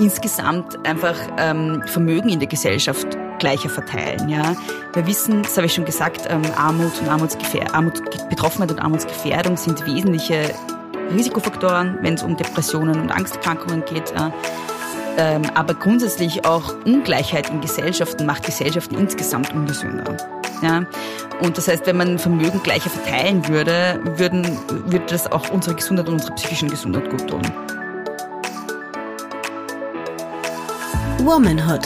insgesamt einfach ähm, Vermögen in der Gesellschaft gleicher verteilen. Ja, wir wissen, das habe ich schon gesagt, ähm, Armut und Armutsgefähr Armut, Betroffenheit und Armutsgefährdung sind wesentliche Risikofaktoren, wenn es um Depressionen und Angsterkrankungen geht. Äh, ähm, aber grundsätzlich auch Ungleichheit in Gesellschaften macht Gesellschaften insgesamt ungesünder. Ja? Und das heißt, wenn man Vermögen gleicher verteilen würde, würden, würde das auch unsere Gesundheit und unsere psychischen Gesundheit gut tun. Womanhood.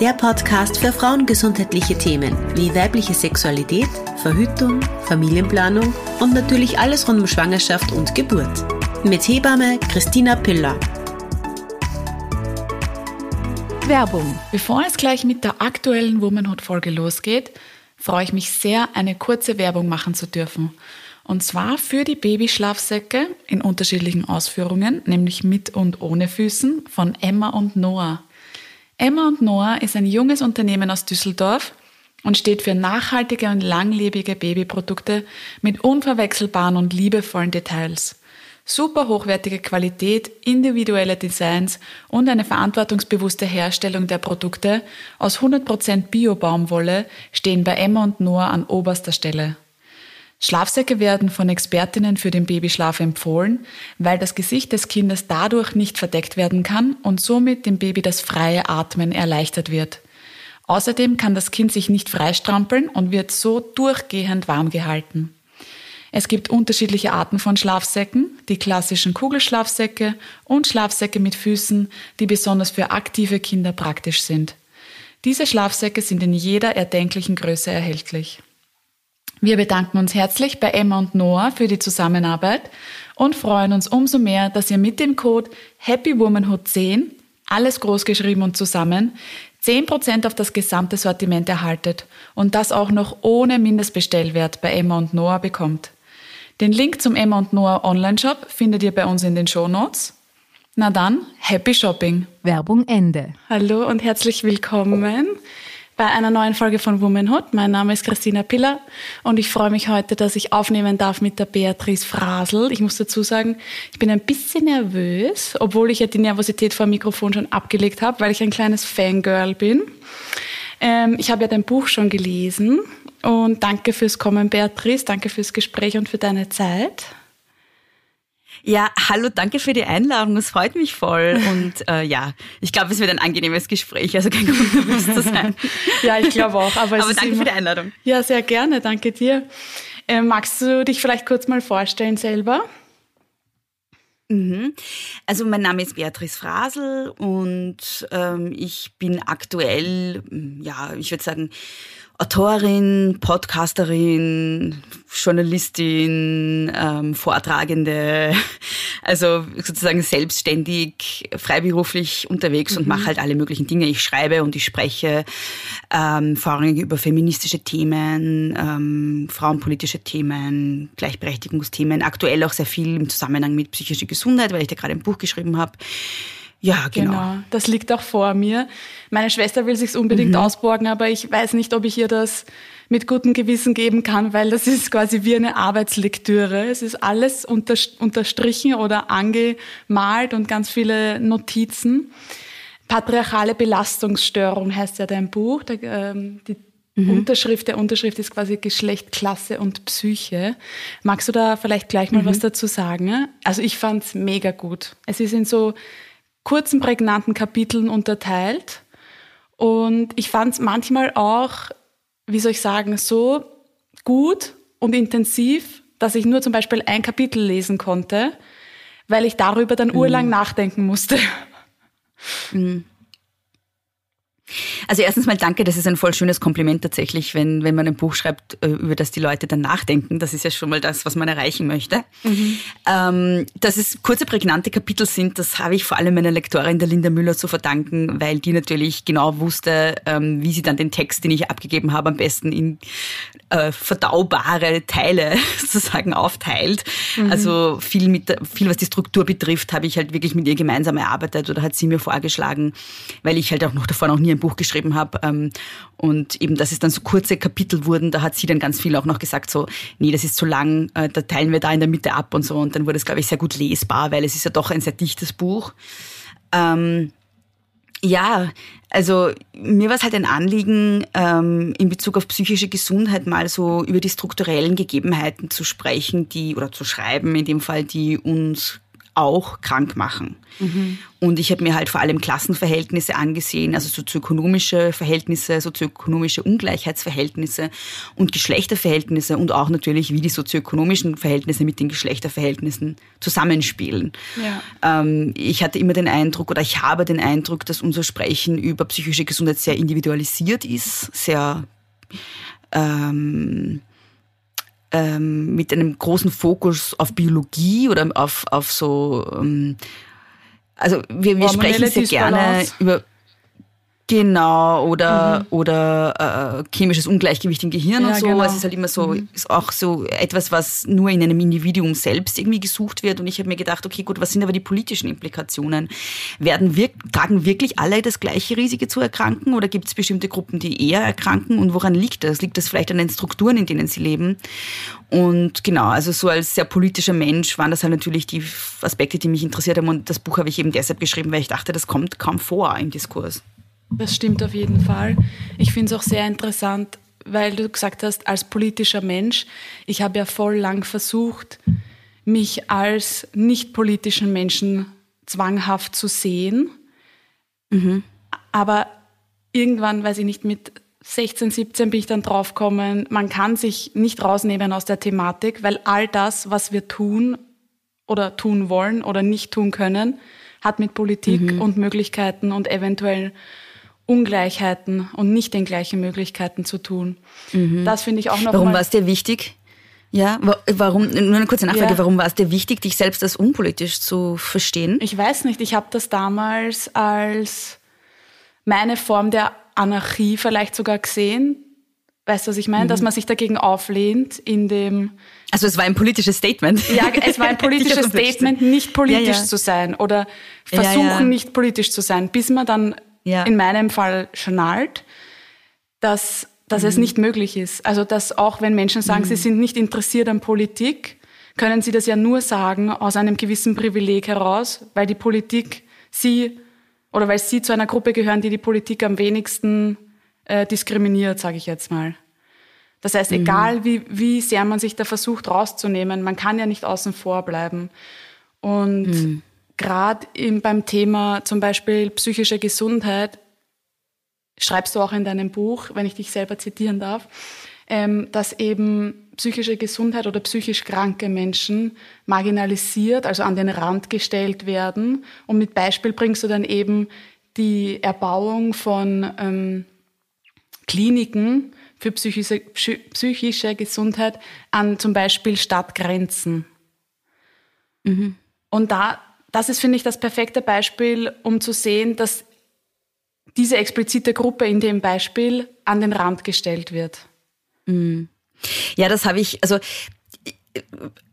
Der Podcast für frauengesundheitliche Themen wie weibliche Sexualität, Verhütung, Familienplanung und natürlich alles rund um Schwangerschaft und Geburt. Mit Hebamme Christina Piller. Werbung. Bevor es gleich mit der aktuellen Womanhood-Folge losgeht, freue ich mich sehr, eine kurze Werbung machen zu dürfen. Und zwar für die Babyschlafsäcke in unterschiedlichen Ausführungen, nämlich mit und ohne Füßen von Emma und Noah. Emma und Noah ist ein junges Unternehmen aus Düsseldorf und steht für nachhaltige und langlebige Babyprodukte mit unverwechselbaren und liebevollen Details super hochwertige Qualität, individuelle Designs und eine verantwortungsbewusste Herstellung der Produkte aus 100% Bio-Baumwolle stehen bei Emma und Noah an oberster Stelle. Schlafsäcke werden von Expertinnen für den Babyschlaf empfohlen, weil das Gesicht des Kindes dadurch nicht verdeckt werden kann und somit dem Baby das freie Atmen erleichtert wird. Außerdem kann das Kind sich nicht freistrampeln und wird so durchgehend warm gehalten. Es gibt unterschiedliche Arten von Schlafsäcken, die klassischen Kugelschlafsäcke und Schlafsäcke mit Füßen, die besonders für aktive Kinder praktisch sind. Diese Schlafsäcke sind in jeder erdenklichen Größe erhältlich. Wir bedanken uns herzlich bei Emma und Noah für die Zusammenarbeit und freuen uns umso mehr, dass ihr mit dem Code HAPPYWOMANHOOD10, alles großgeschrieben und zusammen, 10% auf das gesamte Sortiment erhaltet und das auch noch ohne Mindestbestellwert bei Emma und Noah bekommt. Den Link zum Emma und Noah Online-Shop findet ihr bei uns in den Show Notes. Na dann, happy Shopping. Werbung Ende. Hallo und herzlich willkommen bei einer neuen Folge von Womanhood. Mein Name ist Christina Piller und ich freue mich heute, dass ich aufnehmen darf mit der Beatrice Frasel. Ich muss dazu sagen, ich bin ein bisschen nervös, obwohl ich ja die Nervosität vor dem Mikrofon schon abgelegt habe, weil ich ein kleines Fangirl bin. Ähm, ich habe ja dein Buch schon gelesen und danke fürs Kommen, Beatrice. Danke fürs Gespräch und für deine Zeit. Ja, hallo, danke für die Einladung. Es freut mich voll. Und äh, ja, ich glaube, es wird ein angenehmes Gespräch. Also kein Grund, nervös zu sein. ja, ich glaube auch. Aber, aber danke immer... für die Einladung. Ja, sehr gerne. Danke dir. Äh, magst du dich vielleicht kurz mal vorstellen selber? Mhm. Also mein Name ist Beatrice Frasel und ähm, ich bin aktuell, ja, ich würde sagen, Autorin, Podcasterin, Journalistin, ähm, Vortragende, also sozusagen selbstständig, freiberuflich unterwegs mhm. und mache halt alle möglichen Dinge. Ich schreibe und ich spreche ähm, vorrangig über feministische Themen, ähm, frauenpolitische Themen, Gleichberechtigungsthemen, aktuell auch sehr viel im Zusammenhang mit psychischer Gesundheit, weil ich da gerade ein Buch geschrieben habe. Ja, genau. genau. Das liegt auch vor mir. Meine Schwester will sich's unbedingt mhm. ausborgen, aber ich weiß nicht, ob ich ihr das mit gutem Gewissen geben kann, weil das ist quasi wie eine Arbeitslektüre. Es ist alles unterstrichen oder angemalt und ganz viele Notizen. Patriarchale Belastungsstörung heißt ja dein Buch. Da, ähm, die mhm. Unterschrift der Unterschrift ist quasi Geschlecht, Klasse und Psyche. Magst du da vielleicht gleich mal mhm. was dazu sagen? Also ich fand's mega gut. Es ist in so kurzen, prägnanten Kapiteln unterteilt. Und ich fand es manchmal auch, wie soll ich sagen, so gut und intensiv, dass ich nur zum Beispiel ein Kapitel lesen konnte, weil ich darüber dann mhm. urlang nachdenken musste. Mhm. Also erstens mal danke, das ist ein voll schönes Kompliment tatsächlich, wenn, wenn man ein Buch schreibt, äh, über das die Leute dann nachdenken. Das ist ja schon mal das, was man erreichen möchte. Mhm. Ähm, dass es kurze, prägnante Kapitel sind, das habe ich vor allem meiner Lektorin, der Linda Müller, zu verdanken, weil die natürlich genau wusste, ähm, wie sie dann den Text, den ich abgegeben habe, am besten in äh, verdaubare Teile sozusagen aufteilt. Mhm. Also viel, mit, viel, was die Struktur betrifft, habe ich halt wirklich mit ihr gemeinsam erarbeitet oder hat sie mir vorgeschlagen, weil ich halt auch noch davor noch nie ein Buch geschrieben habe. Ähm, und eben, dass es dann so kurze Kapitel wurden, da hat sie dann ganz viel auch noch gesagt, so, nee, das ist zu lang, äh, da teilen wir da in der Mitte ab und so. Und dann wurde es, glaube ich, sehr gut lesbar, weil es ist ja doch ein sehr dichtes Buch. Ähm, Ja, also mir war es halt ein Anliegen, ähm, in Bezug auf psychische Gesundheit mal so über die strukturellen Gegebenheiten zu sprechen, die oder zu schreiben, in dem Fall, die uns auch krank machen. Mhm. Und ich habe mir halt vor allem Klassenverhältnisse angesehen, also sozioökonomische Verhältnisse, sozioökonomische Ungleichheitsverhältnisse und Geschlechterverhältnisse und auch natürlich, wie die sozioökonomischen Verhältnisse mit den Geschlechterverhältnissen zusammenspielen. Ja. Ähm, ich hatte immer den Eindruck oder ich habe den Eindruck, dass unser Sprechen über psychische Gesundheit sehr individualisiert ist, sehr ähm, ähm, mit einem großen Fokus auf Biologie oder auf, auf so, ähm, also wir, wir sprechen sehr gerne über Genau, oder, mhm. oder äh, chemisches Ungleichgewicht im Gehirn ja, und so. Genau. Es ist halt immer so, mhm. ist auch so etwas, was nur in einem Individuum selbst irgendwie gesucht wird. Und ich habe mir gedacht, okay, gut, was sind aber die politischen Implikationen? Werden wir, tragen wirklich alle das gleiche Risiko zu erkranken oder gibt es bestimmte Gruppen, die eher erkranken? Und woran liegt das? Liegt das vielleicht an den Strukturen, in denen sie leben? Und genau, also so als sehr politischer Mensch waren das halt natürlich die Aspekte, die mich interessiert haben. Und das Buch habe ich eben deshalb geschrieben, weil ich dachte, das kommt kaum vor im Diskurs. Das stimmt auf jeden Fall. Ich finde es auch sehr interessant, weil du gesagt hast, als politischer Mensch, ich habe ja voll lang versucht, mich als nicht politischen Menschen zwanghaft zu sehen. Mhm. Aber irgendwann, weiß ich nicht, mit 16, 17 bin ich dann draufgekommen, man kann sich nicht rausnehmen aus der Thematik, weil all das, was wir tun oder tun wollen oder nicht tun können, hat mit Politik mhm. und Möglichkeiten und eventuell Ungleichheiten und nicht den gleichen Möglichkeiten zu tun. Mhm. Das finde ich auch noch. Warum war es dir wichtig? Ja, warum, nur eine kurze Nachfrage, ja. warum war es dir wichtig, dich selbst als unpolitisch zu verstehen? Ich weiß nicht, ich habe das damals als meine Form der Anarchie vielleicht sogar gesehen. Weißt du, was ich meine? Mhm. Dass man sich dagegen auflehnt in dem... Also es war ein politisches Statement. Ja, es war ein politisches Statement, nicht politisch ja, ja. zu sein oder versuchen, nicht politisch zu sein, bis man dann ja. in meinem Fall schnallt, dass, dass mhm. es nicht möglich ist. Also dass auch wenn Menschen sagen, mhm. sie sind nicht interessiert an Politik, können sie das ja nur sagen aus einem gewissen Privileg heraus, weil die Politik sie oder weil sie zu einer Gruppe gehören, die die Politik am wenigsten äh, diskriminiert, sage ich jetzt mal. Das heißt, mhm. egal wie, wie sehr man sich da versucht rauszunehmen, man kann ja nicht außen vor bleiben. Und mhm gerade beim Thema zum Beispiel psychische Gesundheit, schreibst du auch in deinem Buch, wenn ich dich selber zitieren darf, ähm, dass eben psychische Gesundheit oder psychisch kranke Menschen marginalisiert, also an den Rand gestellt werden. Und mit Beispiel bringst du dann eben die Erbauung von ähm, Kliniken für psychische, psychische Gesundheit an zum Beispiel Stadtgrenzen. Mhm. Und da das ist, finde ich, das perfekte Beispiel, um zu sehen, dass diese explizite Gruppe in dem Beispiel an den Rand gestellt wird. Mhm. Ja, das habe ich, also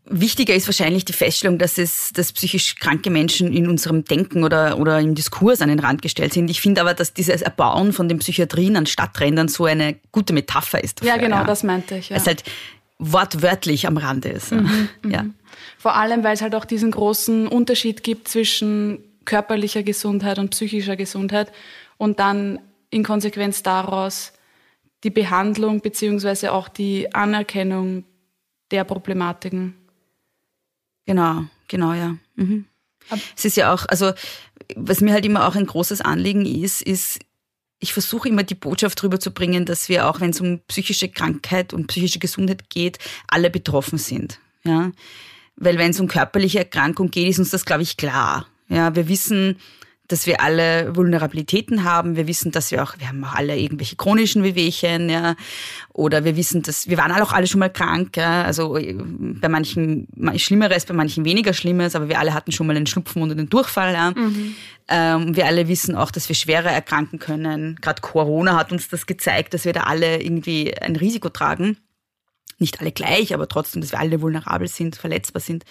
wichtiger ist wahrscheinlich die Feststellung, dass es, dass psychisch kranke Menschen in unserem Denken oder, oder im Diskurs an den Rand gestellt sind. Ich finde aber, dass dieses Erbauen von den Psychiatrien an Stadträndern so eine gute Metapher ist. Dafür, ja, genau, ja. das meinte ich. Ja. Es halt wortwörtlich am Rande ist. Mhm, ja. Mhm. Vor allem, weil es halt auch diesen großen Unterschied gibt zwischen körperlicher Gesundheit und psychischer Gesundheit und dann in Konsequenz daraus die Behandlung beziehungsweise auch die Anerkennung der Problematiken. Genau, genau, ja. Mhm. Es ist ja auch, also was mir halt immer auch ein großes Anliegen ist, ist, ich versuche immer die Botschaft rüberzubringen, dass wir auch, wenn es um psychische Krankheit und psychische Gesundheit geht, alle betroffen sind. Ja, weil wenn es um körperliche Erkrankung geht, ist uns das, glaube ich, klar. Ja, wir wissen, dass wir alle Vulnerabilitäten haben. Wir wissen, dass wir auch, wir haben auch alle irgendwelche chronischen Wehwehchen, ja. Oder wir wissen, dass, wir waren auch alle schon mal krank, ja. Also äh, bei manchen Schlimmeres, bei manchen weniger Schlimmes, aber wir alle hatten schon mal einen Schnupfen und einen Durchfall, ja. Mhm. Ähm, wir alle wissen auch, dass wir schwerer erkranken können. Gerade Corona hat uns das gezeigt, dass wir da alle irgendwie ein Risiko tragen. Nicht alle gleich, aber trotzdem, dass wir alle vulnerabel sind, verletzbar sind.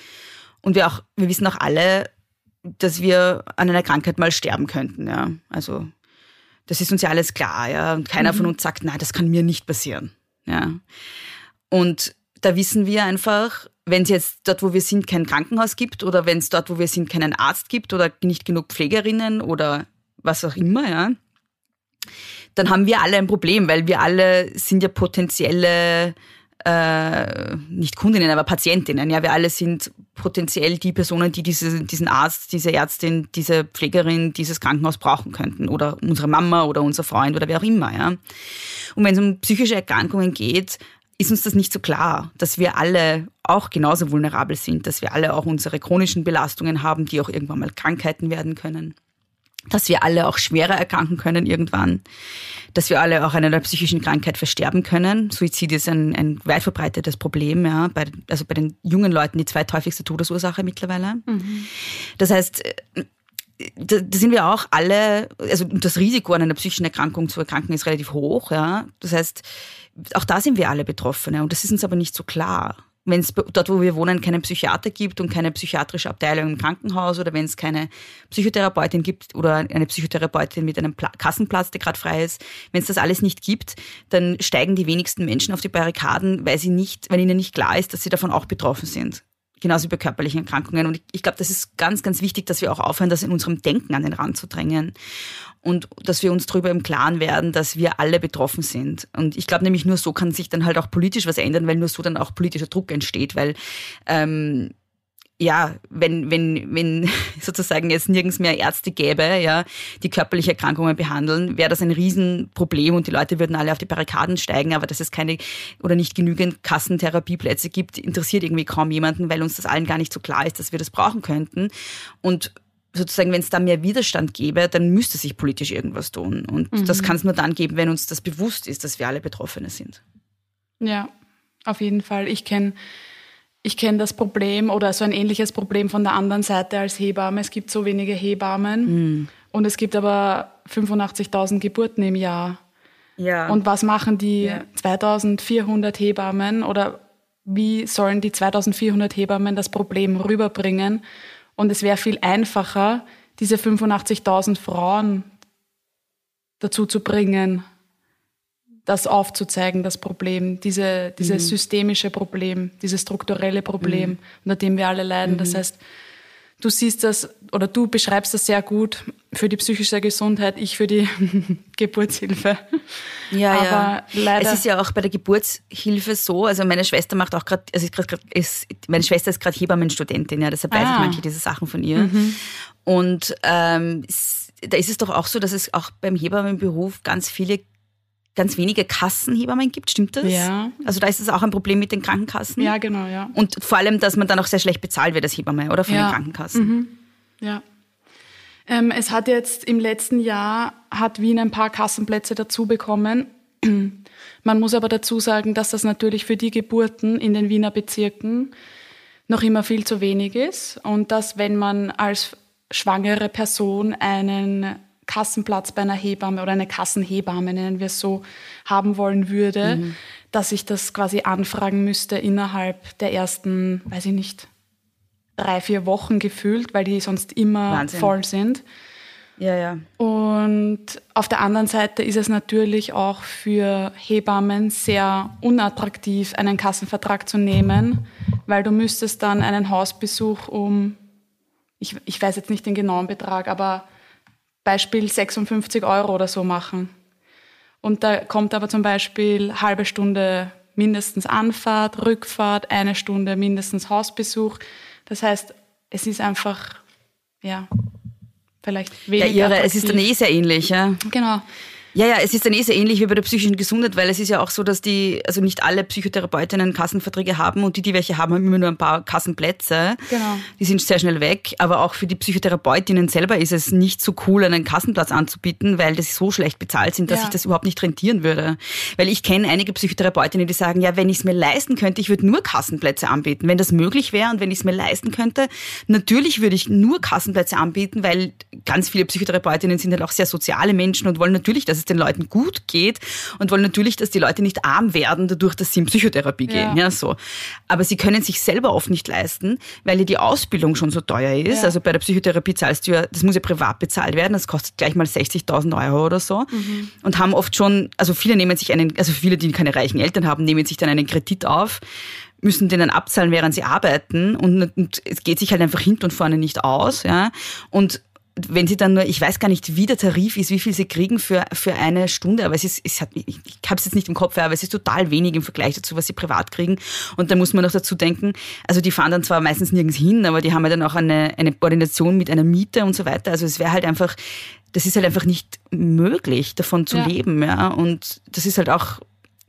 Und wir auch, wir wissen auch alle, dass wir an einer Krankheit mal sterben könnten. Ja. Also das ist uns ja alles klar. Ja. Und keiner mhm. von uns sagt, nein, das kann mir nicht passieren. Ja. Und da wissen wir einfach, wenn es jetzt dort, wo wir sind, kein Krankenhaus gibt oder wenn es dort, wo wir sind, keinen Arzt gibt oder nicht genug Pflegerinnen oder was auch immer, ja, dann haben wir alle ein Problem, weil wir alle sind ja potenzielle äh, nicht Kundinnen, aber Patientinnen. Ja, wir alle sind potenziell die Personen, die diese, diesen Arzt, diese Ärztin, diese Pflegerin, dieses Krankenhaus brauchen könnten. Oder unsere Mama oder unser Freund oder wer auch immer. Ja. Und wenn es um psychische Erkrankungen geht, ist uns das nicht so klar, dass wir alle auch genauso vulnerabel sind, dass wir alle auch unsere chronischen Belastungen haben, die auch irgendwann mal Krankheiten werden können dass wir alle auch schwerer erkranken können irgendwann, dass wir alle auch an einer psychischen Krankheit versterben können. Suizid ist ein, ein weit verbreitetes Problem, ja, bei, also bei den jungen Leuten die zweithäufigste Todesursache mittlerweile. Mhm. Das heißt, da, da sind wir auch alle, also das Risiko an einer psychischen Erkrankung zu erkranken ist relativ hoch, ja. Das heißt, auch da sind wir alle Betroffene und das ist uns aber nicht so klar wenn es dort, wo wir wohnen, keinen Psychiater gibt und keine psychiatrische Abteilung im Krankenhaus oder wenn es keine Psychotherapeutin gibt oder eine Psychotherapeutin mit einem Pla Kassenplatz, der gerade frei ist, wenn es das alles nicht gibt, dann steigen die wenigsten Menschen auf die Barrikaden, weil sie nicht, weil ihnen nicht klar ist, dass sie davon auch betroffen sind genauso wie bei körperlichen Erkrankungen. Und ich, ich glaube, das ist ganz, ganz wichtig, dass wir auch aufhören, das in unserem Denken an den Rand zu drängen. Und dass wir uns darüber im Klaren werden, dass wir alle betroffen sind. Und ich glaube nämlich nur so kann sich dann halt auch politisch was ändern, weil nur so dann auch politischer Druck entsteht, weil ähm, ja, wenn, wenn, wenn sozusagen es nirgends mehr Ärzte gäbe, ja, die körperliche Erkrankungen behandeln, wäre das ein Riesenproblem und die Leute würden alle auf die Barrikaden steigen, aber dass es keine oder nicht genügend Kassentherapieplätze gibt, interessiert irgendwie kaum jemanden, weil uns das allen gar nicht so klar ist, dass wir das brauchen könnten. Und sozusagen, wenn es da mehr Widerstand gäbe, dann müsste sich politisch irgendwas tun. Und mhm. das kann es nur dann geben, wenn uns das bewusst ist, dass wir alle Betroffene sind. Ja, auf jeden Fall. Ich kenne ich kenne das Problem oder so ein ähnliches Problem von der anderen Seite als Hebamme. Es gibt so wenige Hebammen mhm. und es gibt aber 85.000 Geburten im Jahr. Ja. Und was machen die ja. 2400 Hebammen oder wie sollen die 2400 Hebammen das Problem rüberbringen? Und es wäre viel einfacher, diese 85.000 Frauen dazu zu bringen, das aufzuzeigen, das Problem, diese, dieses mhm. systemische Problem, dieses strukturelle Problem, mhm. unter dem wir alle leiden. Mhm. Das heißt, du siehst das oder du beschreibst das sehr gut für die psychische Gesundheit, ich für die Geburtshilfe. Ja, Aber ja. Leider es ist ja auch bei der Geburtshilfe so, also meine Schwester macht auch gerade, also ist, meine Schwester ist gerade Hebammenstudentin, ja, deshalb weiß ah. ich manche dieser Sachen von ihr. Mhm. Und ähm, da ist es doch auch so, dass es auch beim Hebammenberuf ganz viele ganz wenige Kassenhebammen gibt, stimmt das? Ja. Also da ist es auch ein Problem mit den Krankenkassen. Ja, genau, ja. Und vor allem, dass man dann auch sehr schlecht bezahlt wird als Hebamme, oder von ja. den Krankenkassen. Mhm. Ja. Ähm, es hat jetzt im letzten Jahr, hat Wien ein paar Kassenplätze dazu bekommen. Man muss aber dazu sagen, dass das natürlich für die Geburten in den Wiener Bezirken noch immer viel zu wenig ist und dass wenn man als schwangere Person einen Kassenplatz bei einer Hebamme oder eine Kassenhebamme, nennen wir es so, haben wollen würde, mhm. dass ich das quasi anfragen müsste innerhalb der ersten, weiß ich nicht, drei, vier Wochen gefühlt, weil die sonst immer Wahnsinn. voll sind. Ja, ja. Und auf der anderen Seite ist es natürlich auch für Hebammen sehr unattraktiv, einen Kassenvertrag zu nehmen, weil du müsstest dann einen Hausbesuch um, ich, ich weiß jetzt nicht den genauen Betrag, aber Beispiel 56 Euro oder so machen. Und da kommt aber zum Beispiel halbe Stunde mindestens Anfahrt, Rückfahrt, eine Stunde mindestens Hausbesuch. Das heißt, es ist einfach, ja, vielleicht weniger. Ja, ihre, es ist dann eh sehr ähnlich, ja. Genau. Ja, ja, es ist dann eh sehr ähnlich wie bei der psychischen Gesundheit, weil es ist ja auch so, dass die, also nicht alle Psychotherapeutinnen Kassenverträge haben und die, die welche haben, haben immer nur ein paar Kassenplätze. Genau. Die sind sehr schnell weg. Aber auch für die Psychotherapeutinnen selber ist es nicht so cool, einen Kassenplatz anzubieten, weil das so schlecht bezahlt sind, dass ja. sich das überhaupt nicht rentieren würde. Weil ich kenne einige Psychotherapeutinnen, die sagen, ja, wenn ich es mir leisten könnte, ich würde nur Kassenplätze anbieten. Wenn das möglich wäre und wenn ich es mir leisten könnte, natürlich würde ich nur Kassenplätze anbieten, weil ganz viele Psychotherapeutinnen sind halt auch sehr soziale Menschen und wollen natürlich, dass es den Leuten gut geht und wollen natürlich, dass die Leute nicht arm werden, dadurch, dass sie in Psychotherapie gehen. Ja. ja so. Aber sie können sich selber oft nicht leisten, weil ja die Ausbildung schon so teuer ist. Ja. Also bei der Psychotherapie zahlst du ja, das muss ja privat bezahlt werden, das kostet gleich mal 60.000 Euro oder so. Mhm. Und haben oft schon, also viele nehmen sich einen, also viele, die keine reichen Eltern haben, nehmen sich dann einen Kredit auf müssen den dann abzahlen, während sie arbeiten und, und es geht sich halt einfach hinten und vorne nicht aus, ja. Und wenn sie dann nur, ich weiß gar nicht, wie der Tarif ist, wie viel sie kriegen für, für eine Stunde, aber es ist, es hat, ich, ich habe es jetzt nicht im Kopf, aber es ist total wenig im Vergleich dazu, was sie privat kriegen. Und da muss man noch dazu denken, also die fahren dann zwar meistens nirgends hin, aber die haben ja dann auch eine, eine Koordination mit einer Miete und so weiter. Also es wäre halt einfach, das ist halt einfach nicht möglich, davon zu ja. leben, ja. Und das ist halt auch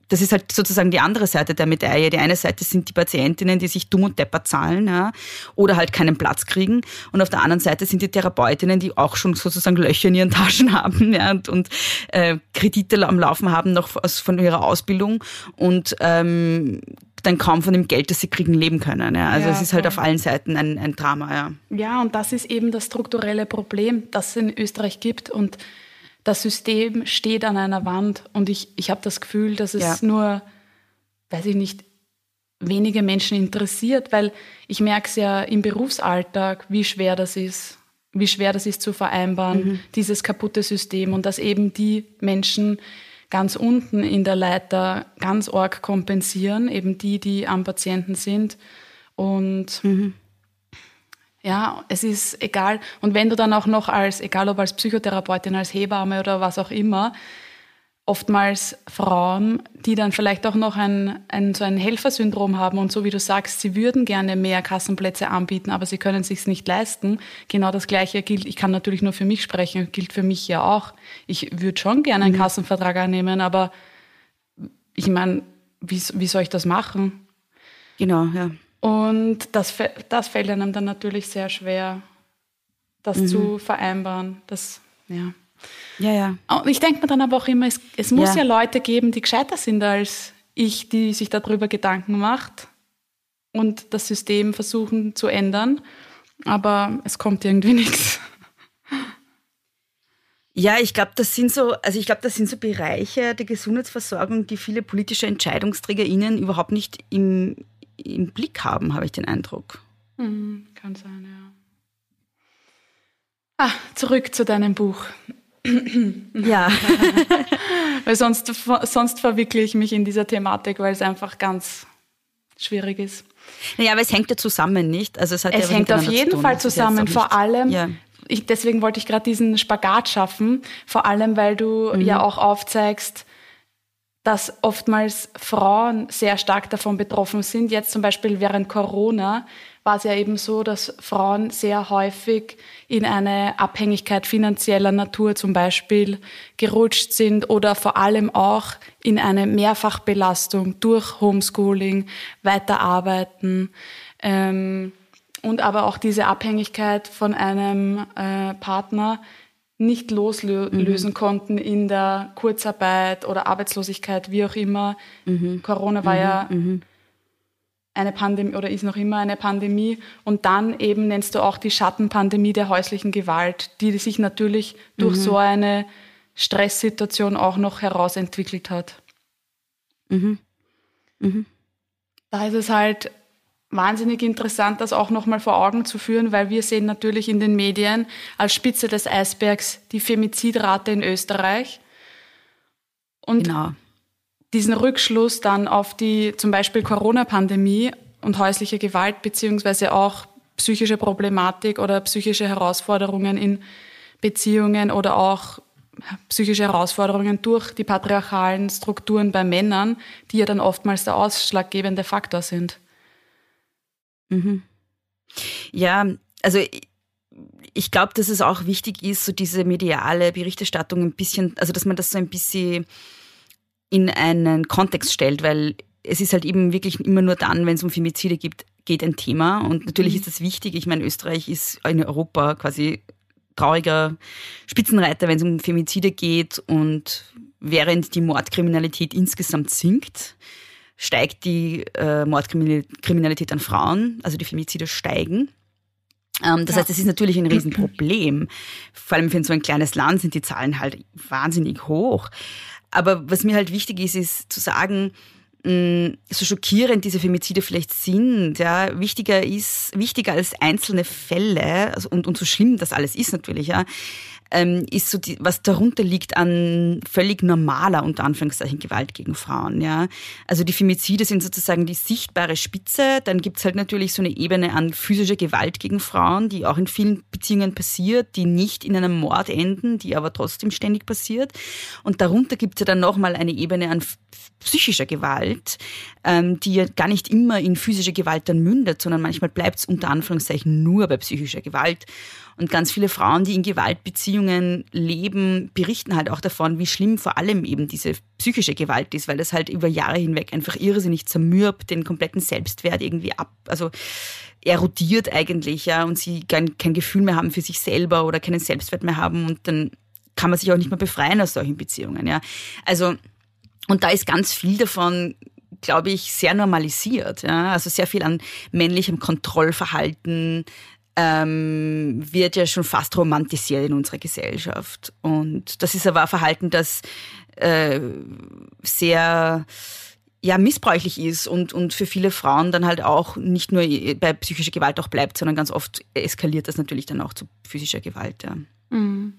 das ist halt sozusagen die andere Seite der Medaille. Die eine Seite sind die Patientinnen, die sich dumm und depper zahlen ja, oder halt keinen Platz kriegen. Und auf der anderen Seite sind die Therapeutinnen, die auch schon sozusagen Löcher in ihren Taschen haben ja, und, und äh, Kredite am Laufen haben noch aus, von ihrer Ausbildung und ähm, dann kaum von dem Geld, das sie kriegen, leben können. Ja. Also ja, es ist halt auf allen Seiten ein, ein Drama. Ja. ja, und das ist eben das strukturelle Problem, das es in Österreich gibt. Und das System steht an einer Wand und ich, ich habe das Gefühl, dass es ja. nur, weiß ich nicht, wenige Menschen interessiert, weil ich merke es ja im Berufsalltag, wie schwer das ist, wie schwer das ist zu vereinbaren, mhm. dieses kaputte System und dass eben die Menschen ganz unten in der Leiter ganz arg kompensieren, eben die, die am Patienten sind und mhm. Ja, es ist egal. Und wenn du dann auch noch als, egal ob als Psychotherapeutin, als Hebamme oder was auch immer, oftmals Frauen, die dann vielleicht auch noch ein, ein, so ein Helfersyndrom haben und so wie du sagst, sie würden gerne mehr Kassenplätze anbieten, aber sie können es sich nicht leisten. Genau das Gleiche gilt, ich kann natürlich nur für mich sprechen, gilt für mich ja auch. Ich würde schon gerne einen mhm. Kassenvertrag annehmen, aber ich meine, wie, wie soll ich das machen? Genau, ja. Und das, das fällt einem dann natürlich sehr schwer, das mhm. zu vereinbaren. Das, ja. Ja, ja. Und ich denke mir dann aber auch immer, es, es muss ja. ja. Leute geben, die gescheiter sind als ich, die sich darüber Gedanken macht und das System versuchen zu ändern. Aber es kommt irgendwie nichts. Ja, ich glaube, das sind so, also ich glaube, das sind so Bereiche der Gesundheitsversorgung, die viele politische EntscheidungsträgerInnen überhaupt nicht im, im Blick haben, habe ich den Eindruck. Mhm, kann sein, ja. Ah, zurück zu deinem Buch. ja. weil sonst, sonst verwickle ich mich in dieser Thematik, weil es einfach ganz schwierig ist. Naja, aber es hängt ja zusammen, nicht? Also es, es ja hängt auf jeden Fall zusammen, vor allem, ja. ich, deswegen wollte ich gerade diesen Spagat schaffen, vor allem, weil du mhm. ja auch aufzeigst, dass oftmals Frauen sehr stark davon betroffen sind. Jetzt zum Beispiel während Corona war es ja eben so, dass Frauen sehr häufig in eine Abhängigkeit finanzieller Natur zum Beispiel gerutscht sind oder vor allem auch in eine Mehrfachbelastung durch Homeschooling, Weiterarbeiten ähm, und aber auch diese Abhängigkeit von einem äh, Partner nicht loslösen mhm. konnten in der Kurzarbeit oder Arbeitslosigkeit, wie auch immer. Mhm. Corona war mhm. ja mhm. eine Pandemie oder ist noch immer eine Pandemie. Und dann eben nennst du auch die Schattenpandemie der häuslichen Gewalt, die sich natürlich durch mhm. so eine Stresssituation auch noch herausentwickelt hat. Mhm. Da ist es halt wahnsinnig interessant, das auch nochmal vor Augen zu führen, weil wir sehen natürlich in den Medien als Spitze des Eisbergs die Femizidrate in Österreich. Und genau. diesen Rückschluss dann auf die zum Beispiel Corona-Pandemie und häusliche Gewalt beziehungsweise auch psychische Problematik oder psychische Herausforderungen in Beziehungen oder auch psychische Herausforderungen durch die patriarchalen Strukturen bei Männern, die ja dann oftmals der ausschlaggebende Faktor sind. Mhm. Ja, also ich glaube, dass es auch wichtig ist, so diese mediale Berichterstattung ein bisschen, also dass man das so ein bisschen in einen Kontext stellt, weil es ist halt eben wirklich immer nur dann, wenn es um Femizide gibt, geht ein Thema. Und natürlich mhm. ist das wichtig. Ich meine, Österreich ist in Europa quasi trauriger Spitzenreiter, wenn es um Femizide geht. Und während die Mordkriminalität insgesamt sinkt, steigt die äh, Mordkriminalität an Frauen, also die Femizide steigen. Ähm, das ja. heißt, es ist natürlich ein Riesenproblem. Vor allem für so ein kleines Land sind die Zahlen halt wahnsinnig hoch. Aber was mir halt wichtig ist, ist zu sagen, so schockierend diese Femizide vielleicht sind, ja, wichtiger ist, wichtiger als einzelne Fälle, also, und, und so schlimm das alles ist natürlich, ja, ähm, ist so die, was darunter liegt an völlig normaler, unter Anführungszeichen, Gewalt gegen Frauen. Ja? Also die Femizide sind sozusagen die sichtbare Spitze. Dann gibt's halt natürlich so eine Ebene an physischer Gewalt gegen Frauen, die auch in vielen Beziehungen passiert, die nicht in einem Mord enden, die aber trotzdem ständig passiert. Und darunter gibt's ja dann nochmal eine Ebene an psychischer Gewalt, ähm, die ja gar nicht immer in physische Gewalt dann mündet, sondern manchmal bleibt es unter Anführungszeichen nur bei psychischer Gewalt. Und ganz viele Frauen, die in Gewaltbeziehungen leben, berichten halt auch davon, wie schlimm vor allem eben diese psychische Gewalt ist, weil das halt über Jahre hinweg einfach irrsinnig zermürbt, den kompletten Selbstwert irgendwie ab, also erodiert eigentlich, ja, und sie kein, kein Gefühl mehr haben für sich selber oder keinen Selbstwert mehr haben und dann kann man sich auch nicht mehr befreien aus solchen Beziehungen, ja. Also, und da ist ganz viel davon glaube ich, sehr normalisiert. Ja? Also sehr viel an männlichem Kontrollverhalten ähm, wird ja schon fast romantisiert in unserer Gesellschaft. Und das ist aber ein Verhalten, das äh, sehr ja, missbräuchlich ist und, und für viele Frauen dann halt auch nicht nur bei psychischer Gewalt auch bleibt, sondern ganz oft eskaliert das natürlich dann auch zu physischer Gewalt. Ja. Mhm.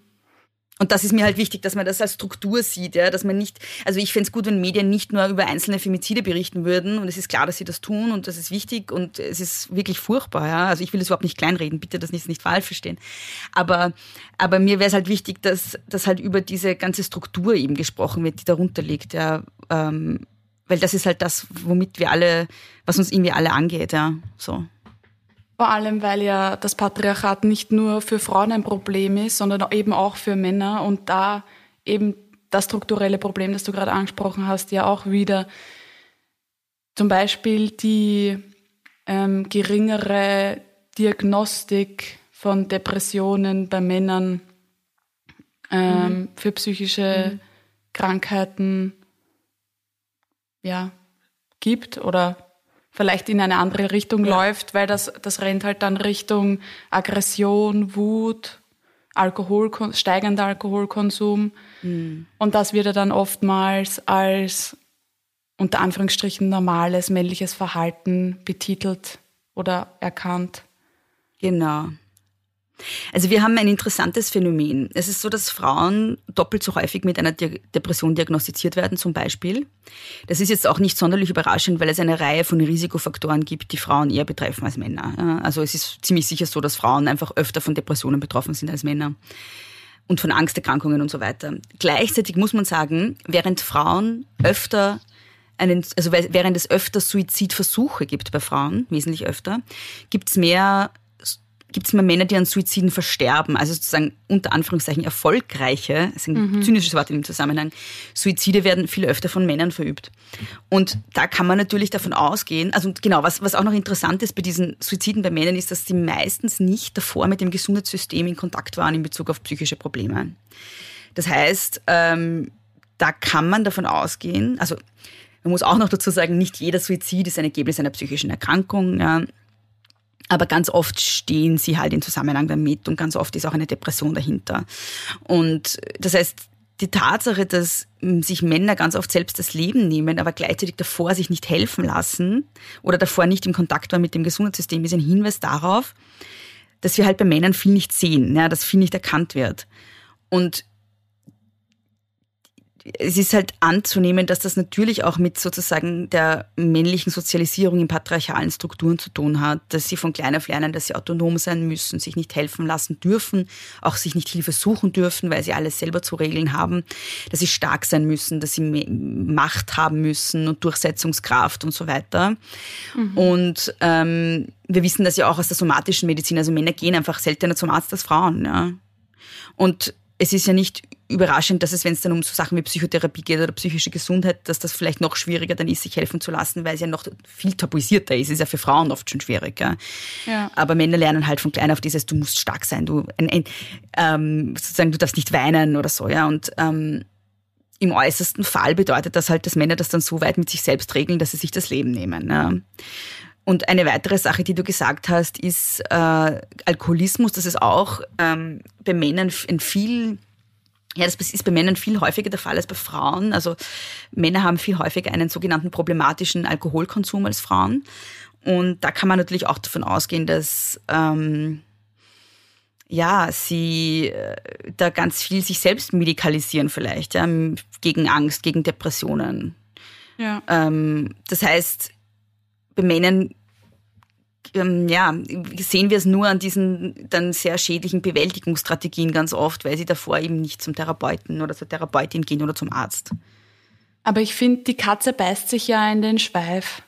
Und das ist mir halt wichtig, dass man das als Struktur sieht, ja, dass man nicht, also ich fände es gut, wenn Medien nicht nur über einzelne Femizide berichten würden und es ist klar, dass sie das tun und das ist wichtig und es ist wirklich furchtbar, ja. Also ich will das überhaupt nicht kleinreden, bitte das nicht, nicht falsch verstehen. Aber, aber mir wäre es halt wichtig, dass, dass halt über diese ganze Struktur eben gesprochen wird, die darunter liegt, ja. Ähm, weil das ist halt das, womit wir alle, was uns irgendwie alle angeht, ja. So. Vor allem, weil ja das Patriarchat nicht nur für Frauen ein Problem ist, sondern eben auch für Männer und da eben das strukturelle Problem, das du gerade angesprochen hast, ja auch wieder zum Beispiel die ähm, geringere Diagnostik von Depressionen bei Männern ähm, mhm. für psychische mhm. Krankheiten ja, gibt oder vielleicht in eine andere Richtung ja. läuft, weil das, das rennt halt dann Richtung Aggression, Wut, Alkohol, steigender Alkoholkonsum. Mhm. Und das wird ja dann oftmals als unter Anführungsstrichen normales männliches Verhalten betitelt oder erkannt. Genau. Also wir haben ein interessantes Phänomen. Es ist so, dass Frauen doppelt so häufig mit einer Depression diagnostiziert werden zum Beispiel. Das ist jetzt auch nicht sonderlich überraschend, weil es eine Reihe von Risikofaktoren gibt, die Frauen eher betreffen als Männer. Also es ist ziemlich sicher so, dass Frauen einfach öfter von Depressionen betroffen sind als Männer und von Angsterkrankungen und so weiter. Gleichzeitig muss man sagen, während Frauen öfter einen, also während es öfter Suizidversuche gibt bei Frauen, wesentlich öfter, gibt es mehr gibt es mehr Männer, die an Suiziden versterben, also sozusagen unter Anführungszeichen erfolgreiche, das ist ein mhm. zynisches Wort in dem Zusammenhang, Suizide werden viel öfter von Männern verübt. Und da kann man natürlich davon ausgehen, also genau, was, was auch noch interessant ist bei diesen Suiziden bei Männern ist, dass sie meistens nicht davor mit dem Gesundheitssystem in Kontakt waren in Bezug auf psychische Probleme. Das heißt, ähm, da kann man davon ausgehen, also man muss auch noch dazu sagen, nicht jeder Suizid ist ein Ergebnis einer psychischen Erkrankung. Ja. Aber ganz oft stehen sie halt in Zusammenhang damit und ganz oft ist auch eine Depression dahinter. Und das heißt, die Tatsache, dass hm, sich Männer ganz oft selbst das Leben nehmen, aber gleichzeitig davor sich nicht helfen lassen oder davor nicht im Kontakt waren mit dem Gesundheitssystem, ist ein Hinweis darauf, dass wir halt bei Männern viel nicht sehen, ja, dass viel nicht erkannt wird. Und es ist halt anzunehmen, dass das natürlich auch mit sozusagen der männlichen Sozialisierung in patriarchalen Strukturen zu tun hat, dass sie von klein auf lernen, dass sie autonom sein müssen, sich nicht helfen lassen dürfen, auch sich nicht Hilfe suchen dürfen, weil sie alles selber zu regeln haben, dass sie stark sein müssen, dass sie Macht haben müssen und Durchsetzungskraft und so weiter. Mhm. Und ähm, wir wissen das ja auch aus der somatischen Medizin, also Männer gehen einfach seltener zum Arzt als Frauen. Ja. Und es ist ja nicht überraschend, dass es, wenn es dann um so Sachen wie Psychotherapie geht oder psychische Gesundheit, dass das vielleicht noch schwieriger dann ist, sich helfen zu lassen, weil es ja noch viel tabuisierter ist. Es ist ja für Frauen oft schon schwierig. Ja. ja. Aber Männer lernen halt von klein auf dieses, du musst stark sein, du ein, ein, ähm, sozusagen, du darfst nicht weinen oder so, ja. Und ähm, im äußersten Fall bedeutet das halt, dass Männer das dann so weit mit sich selbst regeln, dass sie sich das Leben nehmen. Ja. Und eine weitere Sache, die du gesagt hast, ist äh, Alkoholismus. Das ist auch ähm, bei Männern ein viel ja, das ist bei Männern viel häufiger der Fall als bei Frauen. Also Männer haben viel häufiger einen sogenannten problematischen Alkoholkonsum als Frauen. Und da kann man natürlich auch davon ausgehen, dass ähm, ja, sie äh, da ganz viel sich selbst medikalisieren vielleicht, ja, gegen Angst, gegen Depressionen. Ja. Ähm, das heißt, bei Männern ja, sehen wir es nur an diesen dann sehr schädlichen Bewältigungsstrategien ganz oft, weil sie davor eben nicht zum Therapeuten oder zur Therapeutin gehen oder zum Arzt. Aber ich finde, die Katze beißt sich ja in den Schweif.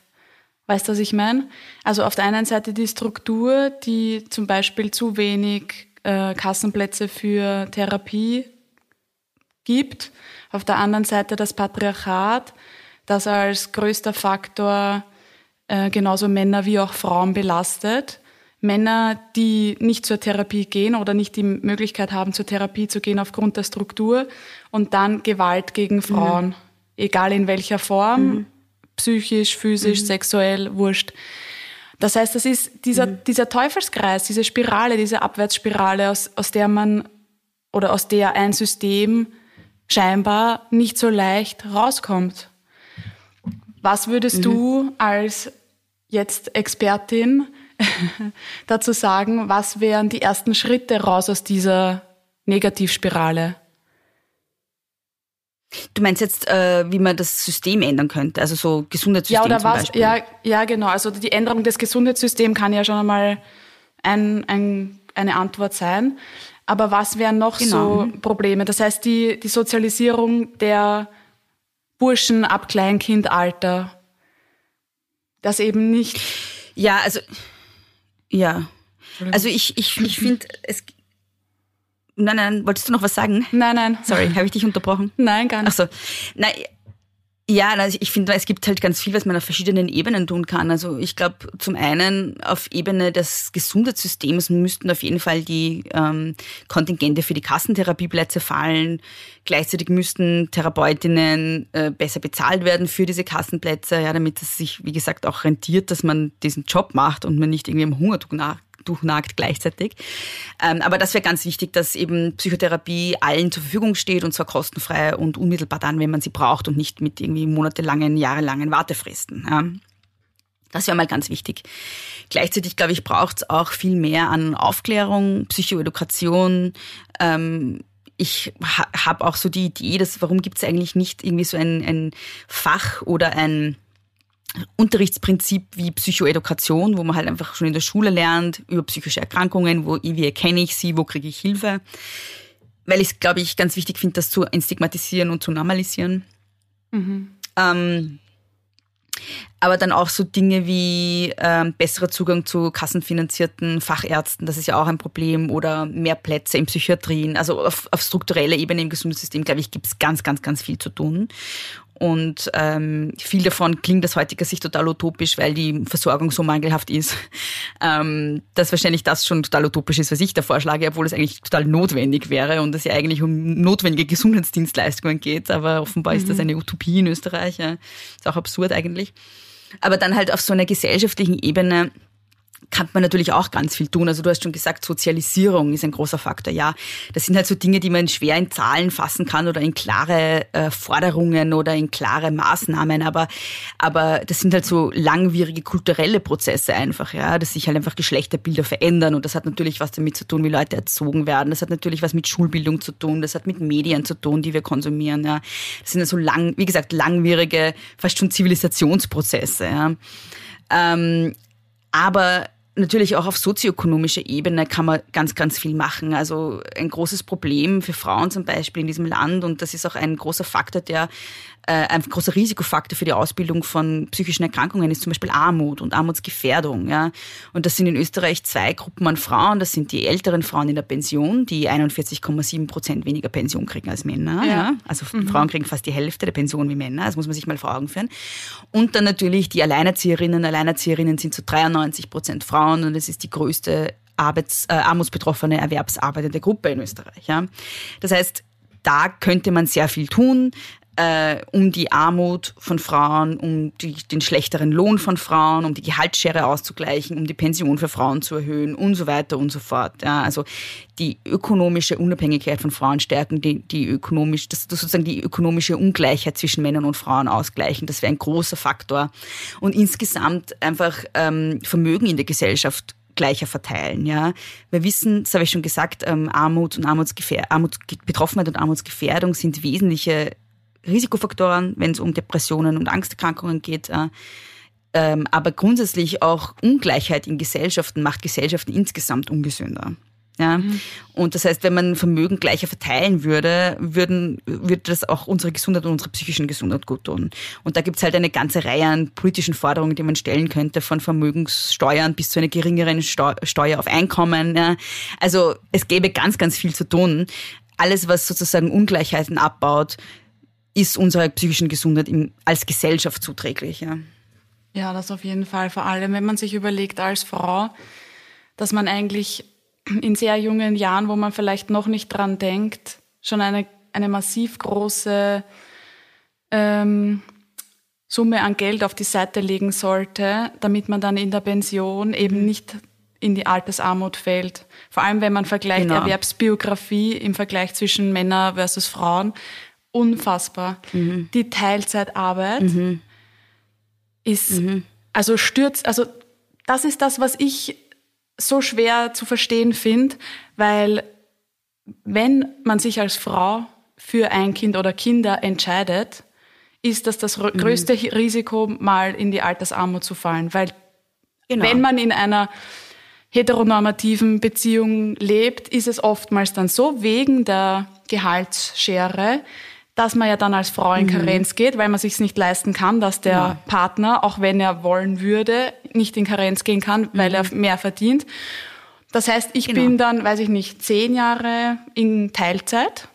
Weißt du, was ich meine? Also auf der einen Seite die Struktur, die zum Beispiel zu wenig äh, Kassenplätze für Therapie gibt. Auf der anderen Seite das Patriarchat, das als größter Faktor äh, genauso Männer wie auch Frauen belastet. Männer, die nicht zur Therapie gehen oder nicht die Möglichkeit haben, zur Therapie zu gehen aufgrund der Struktur und dann Gewalt gegen Frauen, mhm. egal in welcher Form, mhm. psychisch, physisch, mhm. sexuell, wurscht. Das heißt, das ist dieser, mhm. dieser Teufelskreis, diese Spirale, diese Abwärtsspirale, aus, aus der man oder aus der ein System scheinbar nicht so leicht rauskommt. Was würdest mhm. du als jetzt Expertin dazu sagen, was wären die ersten Schritte raus aus dieser Negativspirale? Du meinst jetzt, äh, wie man das System ändern könnte, also so Gesundheitssystem ja, oder zum was, Beispiel? Ja, ja, genau. Also die Änderung des Gesundheitssystems kann ja schon einmal ein, ein, eine Antwort sein. Aber was wären noch genau. so Probleme? Das heißt, die, die Sozialisierung der Burschen ab Kleinkindalter das eben nicht. Ja, also ja. Also ich, ich, ich finde, es. Nein, nein, wolltest du noch was sagen? Nein, nein. Sorry, habe ich dich unterbrochen? Nein, gar nicht. Ach so. Nein, ja, also ich finde, es gibt halt ganz viel, was man auf verschiedenen Ebenen tun kann. Also ich glaube, zum einen auf Ebene des Gesundheitssystems müssten auf jeden Fall die ähm, Kontingente für die Kassentherapieplätze fallen. Gleichzeitig müssten Therapeutinnen äh, besser bezahlt werden für diese Kassenplätze, ja, damit es sich, wie gesagt, auch rentiert, dass man diesen Job macht und man nicht irgendwie im Hungertuch nach durchnagt gleichzeitig. Aber das wäre ganz wichtig, dass eben Psychotherapie allen zur Verfügung steht und zwar kostenfrei und unmittelbar dann, wenn man sie braucht und nicht mit irgendwie monatelangen, jahrelangen Wartefristen. Ja. Das wäre mal ganz wichtig. Gleichzeitig, glaube ich, braucht es auch viel mehr an Aufklärung, Psychoedukation. Ähm, ich ha habe auch so die Idee, dass warum gibt es eigentlich nicht irgendwie so ein, ein Fach oder ein Unterrichtsprinzip wie Psychoedukation, wo man halt einfach schon in der Schule lernt über psychische Erkrankungen, wo wie erkenne ich sie, wo kriege ich Hilfe. Weil ich es, glaube ich, ganz wichtig finde, das zu entstigmatisieren und zu normalisieren. Mhm. Ähm, aber dann auch so Dinge wie ähm, besserer Zugang zu kassenfinanzierten Fachärzten, das ist ja auch ein Problem, oder mehr Plätze in Psychiatrien. Also auf, auf struktureller Ebene im Gesundheitssystem, glaube ich, gibt es ganz, ganz, ganz viel zu tun. Und ähm, viel davon klingt aus heutiger Sicht total utopisch, weil die Versorgung so mangelhaft ist, ähm, dass wahrscheinlich das schon total utopisch ist, was ich da vorschlage, obwohl es eigentlich total notwendig wäre und es ja eigentlich um notwendige Gesundheitsdienstleistungen geht. Aber offenbar mhm. ist das mhm. eine Utopie in Österreich. Ja. Ist auch absurd eigentlich. Aber dann halt auf so einer gesellschaftlichen Ebene kann man natürlich auch ganz viel tun. Also du hast schon gesagt, Sozialisierung ist ein großer Faktor. Ja, das sind halt so Dinge, die man schwer in Zahlen fassen kann oder in klare äh, Forderungen oder in klare Maßnahmen. Aber, aber das sind halt so langwierige kulturelle Prozesse einfach, ja, dass sich halt einfach Geschlechterbilder verändern. Und das hat natürlich was damit zu tun, wie Leute erzogen werden. Das hat natürlich was mit Schulbildung zu tun. Das hat mit Medien zu tun, die wir konsumieren. Ja, das sind so also lang, wie gesagt, langwierige, fast schon Zivilisationsprozesse. Ja. Ähm, aber natürlich auch auf sozioökonomischer Ebene kann man ganz, ganz viel machen. Also ein großes Problem für Frauen zum Beispiel in diesem Land und das ist auch ein großer Faktor, der ein großer Risikofaktor für die Ausbildung von psychischen Erkrankungen ist zum Beispiel Armut und Armutsgefährdung. Ja. Und das sind in Österreich zwei Gruppen an Frauen. Das sind die älteren Frauen in der Pension, die 41,7 Prozent weniger Pension kriegen als Männer. Ja. ja. Also mhm. Frauen kriegen fast die Hälfte der Pension wie Männer. Das muss man sich mal vor Augen führen. Und dann natürlich die Alleinerzieherinnen. Alleinerzieherinnen sind zu 93 Prozent Frauen und es ist die größte Arbeits, äh, armutsbetroffene erwerbsarbeitende Gruppe in Österreich. Ja. Das heißt, da könnte man sehr viel tun äh, um die Armut von Frauen, um die, den schlechteren Lohn von Frauen, um die Gehaltsschere auszugleichen, um die Pension für Frauen zu erhöhen und so weiter und so fort. Ja, also die ökonomische Unabhängigkeit von Frauen stärken, die, die ökonomisch, das, das sozusagen die ökonomische Ungleichheit zwischen Männern und Frauen ausgleichen. Das wäre ein großer Faktor. Und insgesamt einfach ähm, Vermögen in der Gesellschaft gleicher verteilen. Ja, wir wissen, das habe ich schon gesagt, ähm, Armut und Armutsgefähr Armutsbetroffenheit und Armutsgefährdung sind wesentliche Risikofaktoren, wenn es um Depressionen und Angsterkrankungen geht. Äh, ähm, aber grundsätzlich auch Ungleichheit in Gesellschaften macht Gesellschaften insgesamt ungesünder. Ja? Mhm. Und das heißt, wenn man Vermögen gleicher verteilen würde, würden, würde das auch unsere Gesundheit und unsere psychischen Gesundheit gut tun. Und da gibt's halt eine ganze Reihe an politischen Forderungen, die man stellen könnte, von Vermögenssteuern bis zu einer geringeren Steuer auf Einkommen. Ja? Also es gäbe ganz, ganz viel zu tun. Alles, was sozusagen Ungleichheiten abbaut, ist unserer psychischen Gesundheit als Gesellschaft zuträglich. Ja. ja, das auf jeden Fall. Vor allem, wenn man sich überlegt als Frau, dass man eigentlich in sehr jungen Jahren, wo man vielleicht noch nicht dran denkt, schon eine, eine massiv große ähm, Summe an Geld auf die Seite legen sollte, damit man dann in der Pension eben mhm. nicht in die Altersarmut fällt. Vor allem, wenn man vergleicht genau. Erwerbsbiografie im Vergleich zwischen Männern versus Frauen. Unfassbar. Mhm. Die Teilzeitarbeit mhm. ist, mhm. also stürzt, also das ist das, was ich so schwer zu verstehen finde, weil wenn man sich als Frau für ein Kind oder Kinder entscheidet, ist das das mhm. größte Risiko, mal in die Altersarmut zu fallen. Weil genau. wenn man in einer heteronormativen Beziehung lebt, ist es oftmals dann so wegen der Gehaltsschere, dass man ja dann als Frau in mhm. Karenz geht, weil man sich nicht leisten kann, dass der ja. Partner, auch wenn er wollen würde, nicht in Karenz gehen kann, weil mhm. er mehr verdient. Das heißt, ich genau. bin dann, weiß ich nicht, zehn Jahre in Teilzeit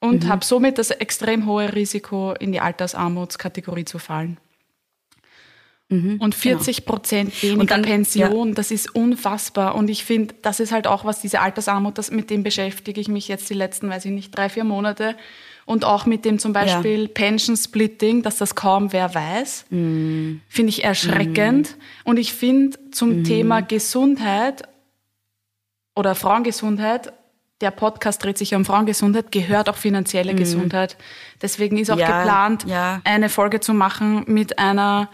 und mhm. habe somit das extrem hohe Risiko, in die Altersarmutskategorie zu fallen. Mhm, und 40 genau. Prozent weniger dann, Pension, ja. das ist unfassbar. Und ich finde, das ist halt auch was, diese Altersarmut, das, mit dem beschäftige ich mich jetzt die letzten, weiß ich nicht, drei, vier Monate und auch mit dem zum Beispiel ja. Pension Splitting, dass das kaum wer weiß, mm. finde ich erschreckend. Mm. Und ich finde zum mm. Thema Gesundheit oder Frauengesundheit, der Podcast dreht sich ja um Frauengesundheit, gehört auch finanzielle mm. Gesundheit. Deswegen ist auch ja, geplant, ja. eine Folge zu machen mit einer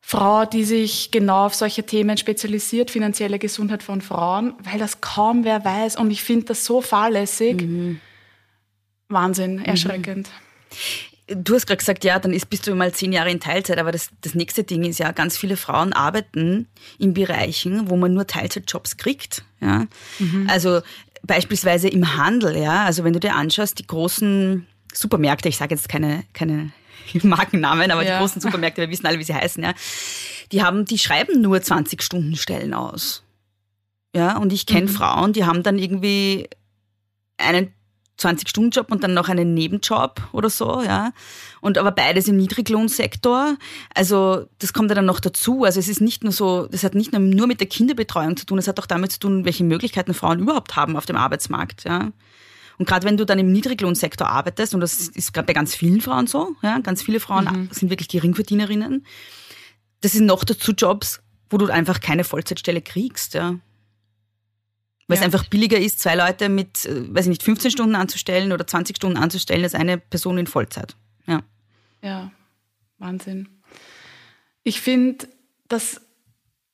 Frau, die sich genau auf solche Themen spezialisiert, finanzielle Gesundheit von Frauen, weil das kaum wer weiß. Und ich finde das so fahrlässig. Mhm Wahnsinn, mhm. erschreckend. Du hast gerade gesagt, ja, dann ist, bist du mal zehn Jahre in Teilzeit, aber das, das nächste Ding ist ja, ganz viele Frauen arbeiten in Bereichen, wo man nur Teilzeitjobs kriegt. Ja? Mhm. Also beispielsweise im Handel, ja. Also wenn du dir anschaust, die großen Supermärkte, ich sage jetzt keine, keine Markennamen, aber ja. die großen Supermärkte, wir wissen alle, wie sie heißen, ja, die haben, die schreiben nur 20 Stunden Stellen aus. Ja, und ich kenne mhm. Frauen, die haben dann irgendwie einen 20-Stunden-Job und dann noch einen Nebenjob oder so, ja. Und aber beides im Niedriglohnsektor. Also das kommt ja dann noch dazu. Also es ist nicht nur so, das hat nicht nur mit der Kinderbetreuung zu tun, es hat auch damit zu tun, welche Möglichkeiten Frauen überhaupt haben auf dem Arbeitsmarkt, ja. Und gerade wenn du dann im Niedriglohnsektor arbeitest, und das ist gerade bei ganz vielen Frauen so, ja, ganz viele Frauen mhm. sind wirklich Geringverdienerinnen, das sind noch dazu Jobs, wo du einfach keine Vollzeitstelle kriegst, ja. Weil ja. es einfach billiger ist, zwei Leute mit, äh, weiß ich nicht, 15 Stunden anzustellen oder 20 Stunden anzustellen, als eine Person in Vollzeit. Ja. Ja, Wahnsinn. Ich finde, das,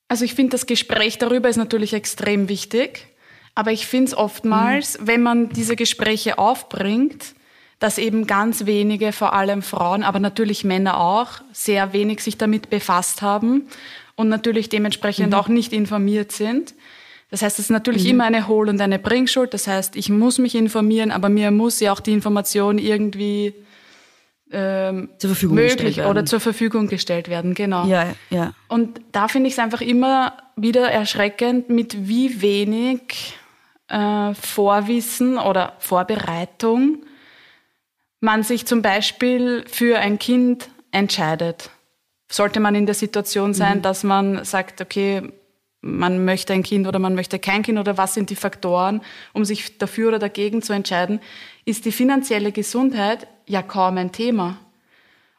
also ich finde, das Gespräch darüber ist natürlich extrem wichtig. Aber ich finde es oftmals, mhm. wenn man diese Gespräche aufbringt, dass eben ganz wenige, vor allem Frauen, aber natürlich Männer auch, sehr wenig sich damit befasst haben und natürlich dementsprechend mhm. auch nicht informiert sind. Das heißt, es ist natürlich mhm. immer eine Hohl- und eine Bringschuld. Das heißt, ich muss mich informieren, aber mir muss ja auch die Information irgendwie ähm, zur Verfügung möglich oder zur Verfügung gestellt werden. Genau. Ja, ja. Und da finde ich es einfach immer wieder erschreckend, mit wie wenig äh, Vorwissen oder Vorbereitung man sich zum Beispiel für ein Kind entscheidet. Sollte man in der Situation sein, mhm. dass man sagt, okay, man möchte ein Kind oder man möchte kein Kind oder was sind die Faktoren, um sich dafür oder dagegen zu entscheiden, ist die finanzielle Gesundheit ja kaum ein Thema.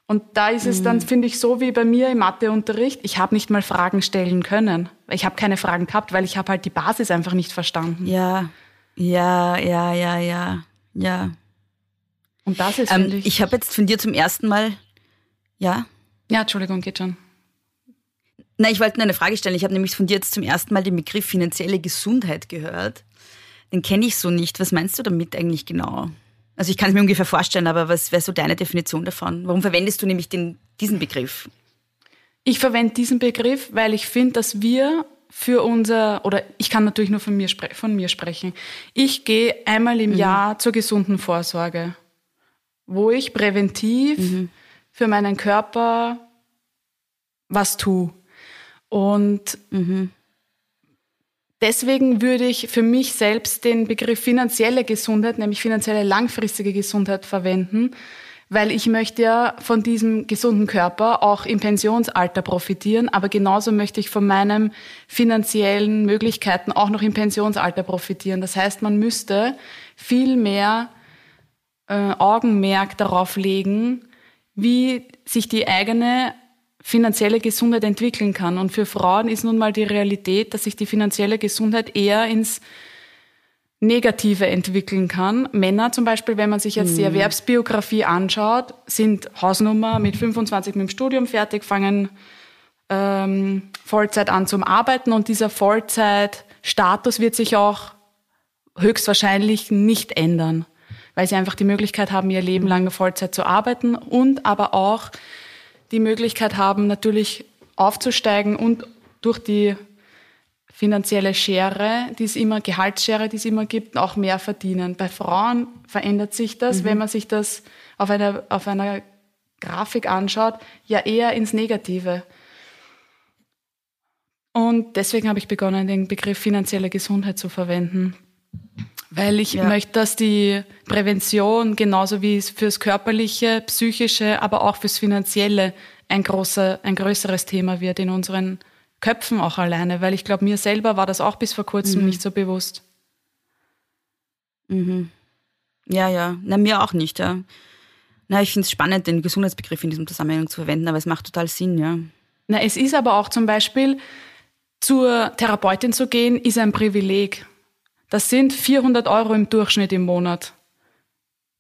Und da ist es dann, mhm. finde ich, so wie bei mir im Matheunterricht, ich habe nicht mal Fragen stellen können. Ich habe keine Fragen gehabt, weil ich habe halt die Basis einfach nicht verstanden. Ja, ja, ja, ja, ja, ja. Und das ist, ähm, ich... Ich habe jetzt von dir zum ersten Mal, ja? Ja, Entschuldigung, geht schon Na, ich wollte nur eine Frage stellen. Ich habe nämlich von dir jetzt zum ersten Mal den Begriff finanzielle Gesundheit gehört. Den kenne ich so nicht. Was meinst du damit eigentlich genau? Also ich kann es mir ungefähr vorstellen, aber was wäre so deine Definition davon? Warum verwendest du nämlich den, diesen Begriff? Ich verwende diesen Begriff, weil ich finde, dass wir für unser, oder ich kann natürlich nur von mir, von mir sprechen, ich gehe einmal im mhm. Jahr zur gesunden Vorsorge, wo ich präventiv mhm. für meinen Körper was tue. Und mhm. deswegen würde ich für mich selbst den Begriff finanzielle Gesundheit, nämlich finanzielle langfristige Gesundheit verwenden, weil ich möchte ja von diesem gesunden Körper auch im Pensionsalter profitieren, aber genauso möchte ich von meinen finanziellen Möglichkeiten auch noch im Pensionsalter profitieren. Das heißt, man müsste viel mehr äh, Augenmerk darauf legen, wie sich die eigene finanzielle Gesundheit entwickeln kann. Und für Frauen ist nun mal die Realität, dass sich die finanzielle Gesundheit eher ins Negative entwickeln kann. Männer zum Beispiel, wenn man sich jetzt die mhm. Erwerbsbiografie anschaut, sind Hausnummer mit 25 mit dem Studium fertig, fangen ähm, Vollzeit an zum Arbeiten und dieser Vollzeitstatus wird sich auch höchstwahrscheinlich nicht ändern, weil sie einfach die Möglichkeit haben, ihr Leben lang Vollzeit zu arbeiten und aber auch die Möglichkeit haben, natürlich aufzusteigen und durch die finanzielle Schere, die es immer, Gehaltsschere, die es immer gibt, auch mehr verdienen. Bei Frauen verändert sich das, mhm. wenn man sich das auf einer, auf einer Grafik anschaut, ja eher ins Negative. Und deswegen habe ich begonnen, den Begriff finanzielle Gesundheit zu verwenden. Weil ich ja. möchte, dass die Prävention genauso wie es fürs körperliche, psychische, aber auch fürs finanzielle ein, großer, ein größeres Thema wird in unseren Köpfen auch alleine, weil ich glaube, mir selber war das auch bis vor kurzem mhm. nicht so bewusst. Mhm. Ja, ja. Na, mir auch nicht, ja. Na, ich finde es spannend, den Gesundheitsbegriff in diesem Zusammenhang zu verwenden, aber es macht total Sinn, ja. Na, es ist aber auch zum Beispiel, zur Therapeutin zu gehen, ist ein Privileg. Das sind 400 Euro im Durchschnitt im Monat.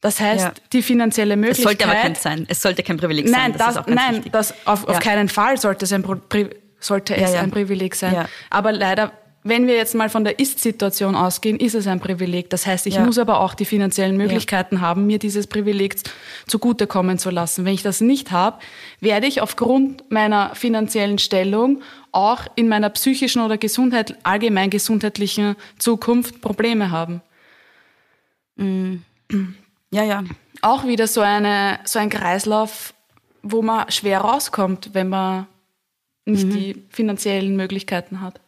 Das heißt, ja. die finanzielle Möglichkeit. Es sollte aber kein sein. Es sollte kein Privileg sein. Das das, nein, das auf, ja. auf keinen Fall sollte es ein Privileg sollte es ja, ein Privileg sein. Aber leider, wenn wir jetzt mal von der Ist-Situation ausgehen, ist es ein Privileg. Das heißt, ich muss aber auch die finanziellen Möglichkeiten haben, mir dieses Privileg zugutekommen zu lassen. Wenn ich das nicht habe, werde ich aufgrund meiner finanziellen Stellung auch in meiner psychischen oder Gesundheit, allgemein gesundheitlichen Zukunft Probleme haben. Mhm. Ja, ja. Auch wieder so, eine, so ein Kreislauf, wo man schwer rauskommt, wenn man nicht mhm. die finanziellen Möglichkeiten hat.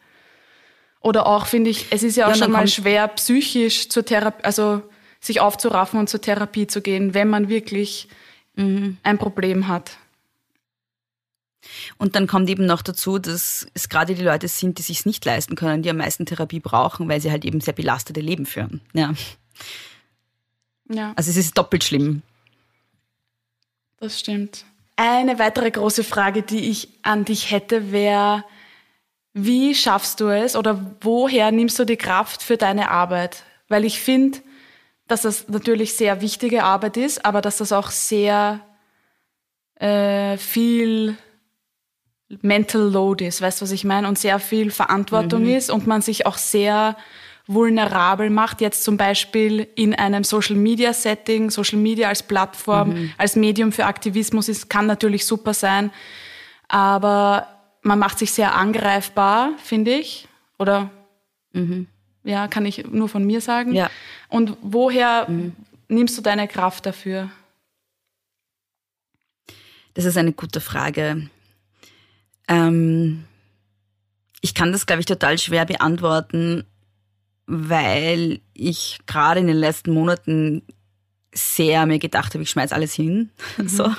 Oder auch, finde ich, es ist ja auch ja, schon mal schwer, psychisch zur Therapie, also sich aufzuraffen und zur Therapie zu gehen, wenn man wirklich mhm. ein Problem hat. Und dann kommt eben noch dazu, dass es gerade die Leute sind, die sich nicht leisten können, die am meisten Therapie brauchen, weil sie halt eben sehr belastete Leben führen. Ja. ja. Also es ist doppelt schlimm. Das stimmt. Eine weitere große Frage, die ich an dich hätte, wäre, wie schaffst du es oder woher nimmst du die Kraft für deine Arbeit? Weil ich finde, dass das natürlich sehr wichtige Arbeit ist, aber dass das auch sehr äh, viel Mental Load ist, weißt du, was ich meine? Und sehr viel Verantwortung mhm. ist und man sich auch sehr vulnerabel macht, jetzt zum Beispiel in einem Social Media Setting, Social Media als Plattform, mhm. als Medium für Aktivismus ist, kann natürlich super sein, aber man macht sich sehr angreifbar, finde ich, oder mhm. ja, kann ich nur von mir sagen. Ja. Und woher mhm. nimmst du deine Kraft dafür? Das ist eine gute Frage. Ähm, ich kann das, glaube ich, total schwer beantworten, weil ich gerade in den letzten Monaten sehr mir gedacht habe, ich schmeiß alles hin. Mhm. So.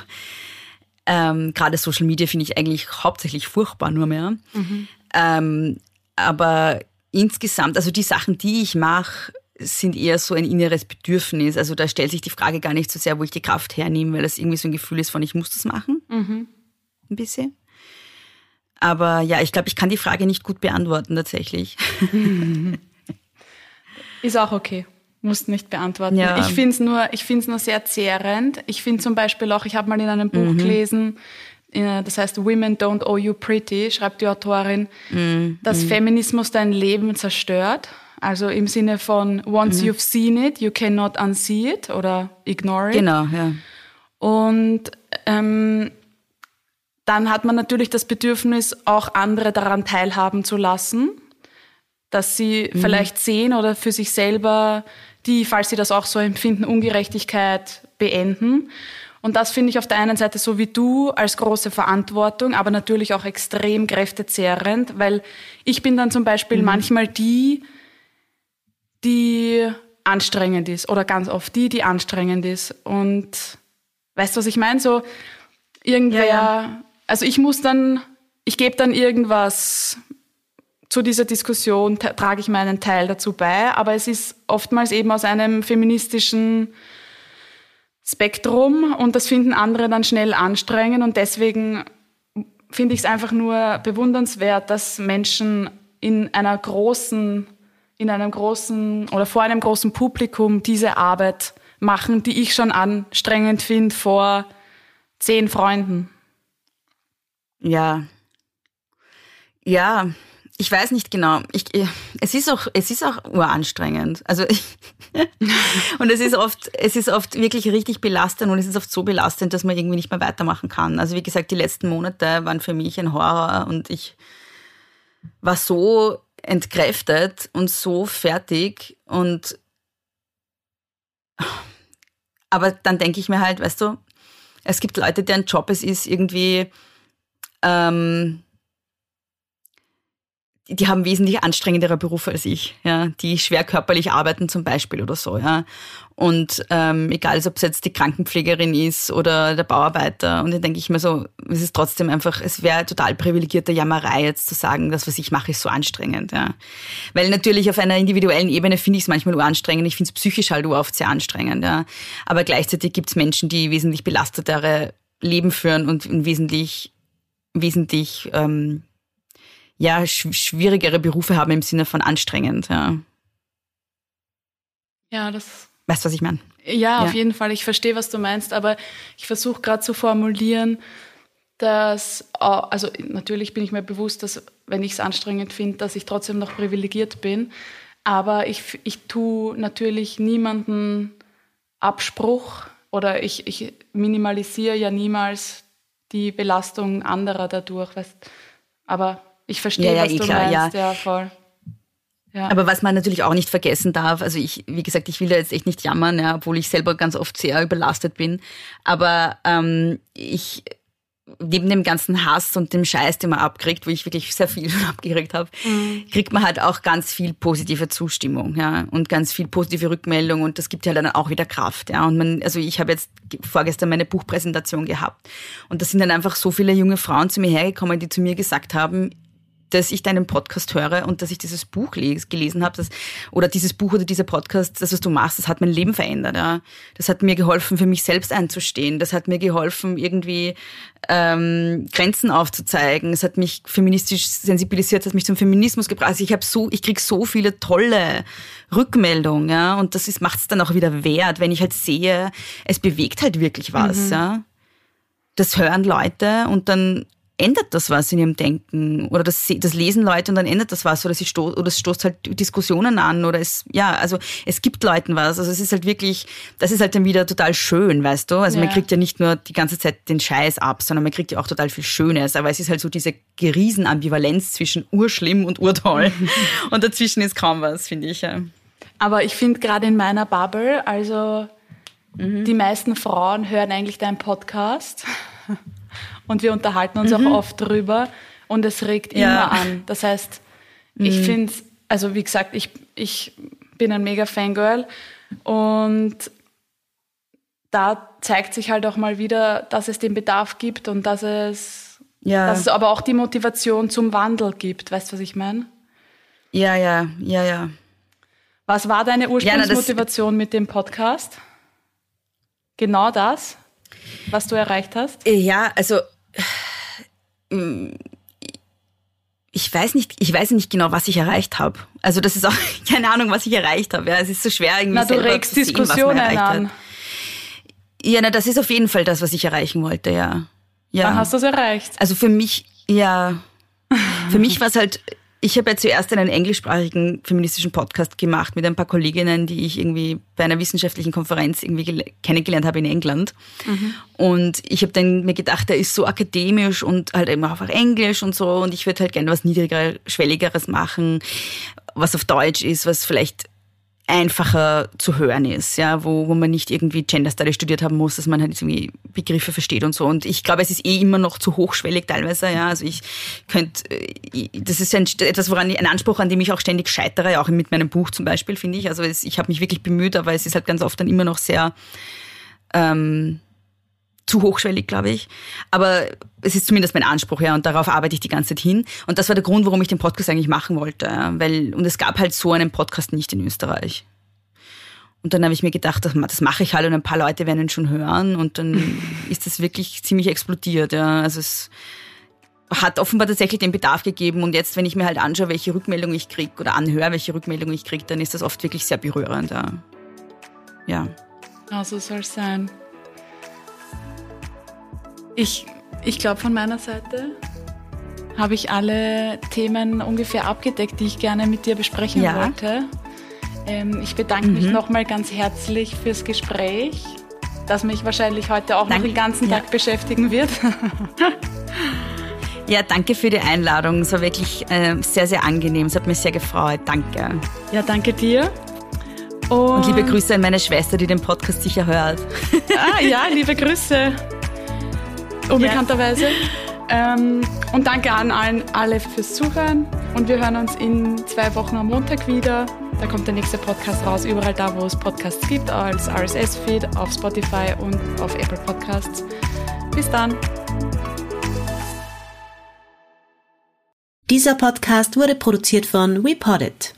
Ähm, gerade Social Media finde ich eigentlich hauptsächlich furchtbar nur mehr. Mhm. Ähm, aber insgesamt, also die Sachen, die ich mache, sind eher so ein inneres Bedürfnis. Also da stellt sich die Frage gar nicht so sehr, wo ich die Kraft hernehme, weil das irgendwie so ein Gefühl ist von, ich muss das machen. Mhm. Ein bisschen. Aber ja, ich glaube, ich kann die Frage nicht gut beantworten tatsächlich. Ist auch okay. Musst nicht beantworten. Ja. Ich finde es nur, nur sehr zehrend. Ich finde zum Beispiel auch, ich habe mal in einem Buch mhm. gelesen, äh, das heißt Women Don't Owe You Pretty, schreibt die Autorin, Mm, dass Feminismus dein Leben zerstört. Also im Sinne von once Mhm. you've seen it, you cannot unsee it oder ignore it. Genau, ja. Und ähm, dann hat man natürlich das Bedürfnis, auch andere daran teilhaben zu lassen, dass sie vielleicht sehen oder für sich selber die, falls sie das auch so empfinden, Ungerechtigkeit beenden. Und das finde ich auf der einen Seite so wie du als große Verantwortung, aber natürlich auch extrem kräftezehrend, weil ich bin dann zum Beispiel manchmal die, die anstrengend ist oder ganz oft die, die anstrengend ist. Und weißt du, was ich meine? So irgendwer, Ja, ja. also ich muss dann, ich gebe dann irgendwas zu dieser Diskussion, tra- trage ich meinen Teil dazu bei, aber es ist oftmals eben aus einem feministischen Spektrum und das finden andere dann schnell anstrengend und deswegen finde ich es einfach nur bewundernswert, dass Menschen in einer großen, in einem großen oder vor einem großen Publikum diese Arbeit machen, die ich schon anstrengend finde vor zehn Freunden. Ja. Ja, ich weiß nicht genau. Ich, es ist auch, es ist auch uranstrengend. Also ich, und es ist oft, es ist oft wirklich richtig belastend und es ist oft so belastend, dass man irgendwie nicht mehr weitermachen kann. Also wie gesagt, die letzten Monate waren für mich ein Horror und ich war so entkräftet und so fertig und aber dann denke ich mir halt, weißt du, es gibt Leute, deren Job es ist, irgendwie ähm, die, haben wesentlich anstrengendere Berufe als ich, ja, die schwer körperlich arbeiten zum Beispiel oder so, ja. Und ähm, egal, ob es jetzt die Krankenpflegerin ist oder der Bauarbeiter. Und dann denke ich mir so, es ist trotzdem einfach, es wäre total privilegierte Jammerei jetzt zu sagen, das, was ich mache, ist so anstrengend, ja. Weil natürlich auf einer individuellen Ebene finde ich es manchmal uranstrengend. Ich finde es psychisch halt oft sehr anstrengend, ja. Aber gleichzeitig gibt es Menschen, die wesentlich belastetere Leben führen und wesentlich, wesentlich ähm, ja, sch schwierigere Berufe haben im Sinne von anstrengend. Ja. Ja, das Weißt du, was ich meine? Ja, auf Ja. jeden Fall. Ich verstehe, was du meinst, aber ich versuche gerade zu formulieren, dass, also natürlich bin ich mir bewusst, dass wenn ich es anstrengend finde, dass ich trotzdem noch privilegiert bin. Aber ich, ich tue natürlich niemanden Abspruch oder ich, ich minimalisiere ja niemals die Belastung anderer dadurch. Weißt? Aber ich verstehe, Ja, ja, was eh du klar, ja. meinst. Ja, voll. Ja. Aber was man natürlich auch nicht vergessen darf, also ich, wie gesagt, ich will da jetzt echt nicht jammern, ja, obwohl ich selber ganz oft sehr überlastet bin. Aber ähm, ich neben dem ganzen Hass und dem Scheiß, den man abkriegt, wo ich wirklich sehr viel schon abgekriegt habe, kriegt man halt auch ganz viel positive Zustimmung, ja, und ganz viel positive Rückmeldung und das gibt ja dann auch wieder Kraft, ja. Und man, also ich habe jetzt vorgestern meine Buchpräsentation gehabt und da sind dann einfach so viele junge Frauen zu mir hergekommen, die zu mir gesagt haben, dass ich deinen Podcast höre und dass ich dieses Buch les, gelesen habe, das, oder dieses Buch oder dieser Podcast, das, was du machst, das hat mein Leben verändert. Ja. Das hat mir geholfen, für mich selbst einzustehen. Das hat mir geholfen, irgendwie ähm, Grenzen aufzuzeigen. Es hat mich feministisch sensibilisiert, hat mich zum Feminismus gebracht. Also ich habe so, ich krieg so viele tolle Rückmeldungen, ja, und das macht es dann auch wieder wert, wenn ich halt sehe, es bewegt halt wirklich was, ja. Das hören Leute und dann ändert das was in ihrem Denken oder das, das lesen Leute und dann ändert das was oder, sie sto oder es stoßt halt Diskussionen an oder es, ja, also es gibt Leuten was. Also es ist halt wirklich, das ist halt dann wieder total schön, weißt du? Also man Ja. kriegt ja nicht nur die ganze Zeit den Scheiß ab, sondern man kriegt ja auch total viel Schönes. Aber es ist halt so diese Riesenambivalenz zwischen urschlimm und urtoll und dazwischen ist kaum was, finde ich. Ja. Aber ich finde gerade in meiner Bubble, also die meisten Frauen hören eigentlich deinen Podcast und wir unterhalten uns auch oft drüber und es regt Ja. immer an. Das heißt, ich finde, also wie gesagt, ich, ich bin ein mega Fangirl und da zeigt sich halt auch mal wieder, dass es den Bedarf gibt und dass es, Ja. dass es aber auch die Motivation zum Wandel gibt. Weißt du, was ich meine? Ja, ja, ja, ja. Was war deine Ursprungsmotivation mit dem Podcast? Genau das, was du erreicht hast? Ja, also ähm, ich weiß nicht, ich weiß nicht genau, was ich erreicht habe. Also das ist auch keine Ahnung, was ich erreicht habe. Ja, es ist so schwer irgendwie Na, du regst zu sehen, was man Diskussionen an. Hat. Ja, na, das ist auf jeden Fall das, was ich erreichen wollte, ja. ja. dann hast du es erreicht. Also für mich, ja, für mich war es halt, ich habe ja zuerst einen englischsprachigen feministischen Podcast gemacht mit ein paar Kolleginnen, die ich irgendwie bei einer wissenschaftlichen Konferenz irgendwie kennengelernt habe in England. Mhm. Und ich habe dann mir gedacht, der ist so akademisch und halt eben auf Englisch und so. Und ich würde halt gerne was niedriger, schwelligeres machen, was auf Deutsch ist, was vielleicht einfacher zu hören ist, ja, wo, wo man nicht irgendwie Gender Study studiert haben muss, dass man halt irgendwie Begriffe versteht und so. Und ich glaube, es ist eh immer noch zu hochschwellig teilweise, ja. Also ich könnte, äh, das ist ein, etwas, woran ich, ein Anspruch, an dem ich auch ständig scheitere, auch mit meinem Buch zum Beispiel, finde ich. Also es, ich habe mich wirklich bemüht, aber es ist halt ganz oft dann immer noch sehr ähm, zu hochschwellig, glaube ich. Aber es ist zumindest mein Anspruch, ja, und darauf arbeite ich die ganze Zeit hin. Und das war der Grund, warum ich den Podcast eigentlich machen wollte. Weil, und es gab halt so einen Podcast nicht in Österreich. Und dann habe ich mir gedacht, das, das mache ich halt und ein paar Leute werden ihn schon hören. Und dann ist das wirklich ziemlich explodiert, ja. Also es hat offenbar tatsächlich den Bedarf gegeben. Und jetzt, wenn ich mir halt anschaue, welche Rückmeldung ich kriege oder anhöre, welche Rückmeldung ich kriege, dann ist das oft wirklich sehr berührend, ja. Ja. Ja, so soll es sein. Ich, ich glaube, von meiner Seite habe ich alle Themen ungefähr abgedeckt, die ich gerne mit dir besprechen ja. wollte. Ähm, ich bedanke mhm. mich nochmal ganz herzlich fürs Gespräch, das mich wahrscheinlich heute auch danke. noch den ganzen Tag ja. beschäftigen wird. Ja, danke für die Einladung. Es war wirklich äh, sehr, sehr angenehm. Es hat mich sehr gefreut. Danke. Ja, danke dir. Und, Und liebe Grüße an meine Schwester, die den Podcast sicher hört. Ah, ja, liebe Grüße unbekannterweise. Ähm, und danke an allen alle fürs Zuhören. Und wir hören uns in zwei Wochen am Montag wieder. Da kommt der nächste Podcast raus, überall da, wo es Podcasts gibt, als RSS-Feed, auf Spotify und auf Apple Podcasts. Bis dann. Dieser Podcast wurde produziert von WePoddit.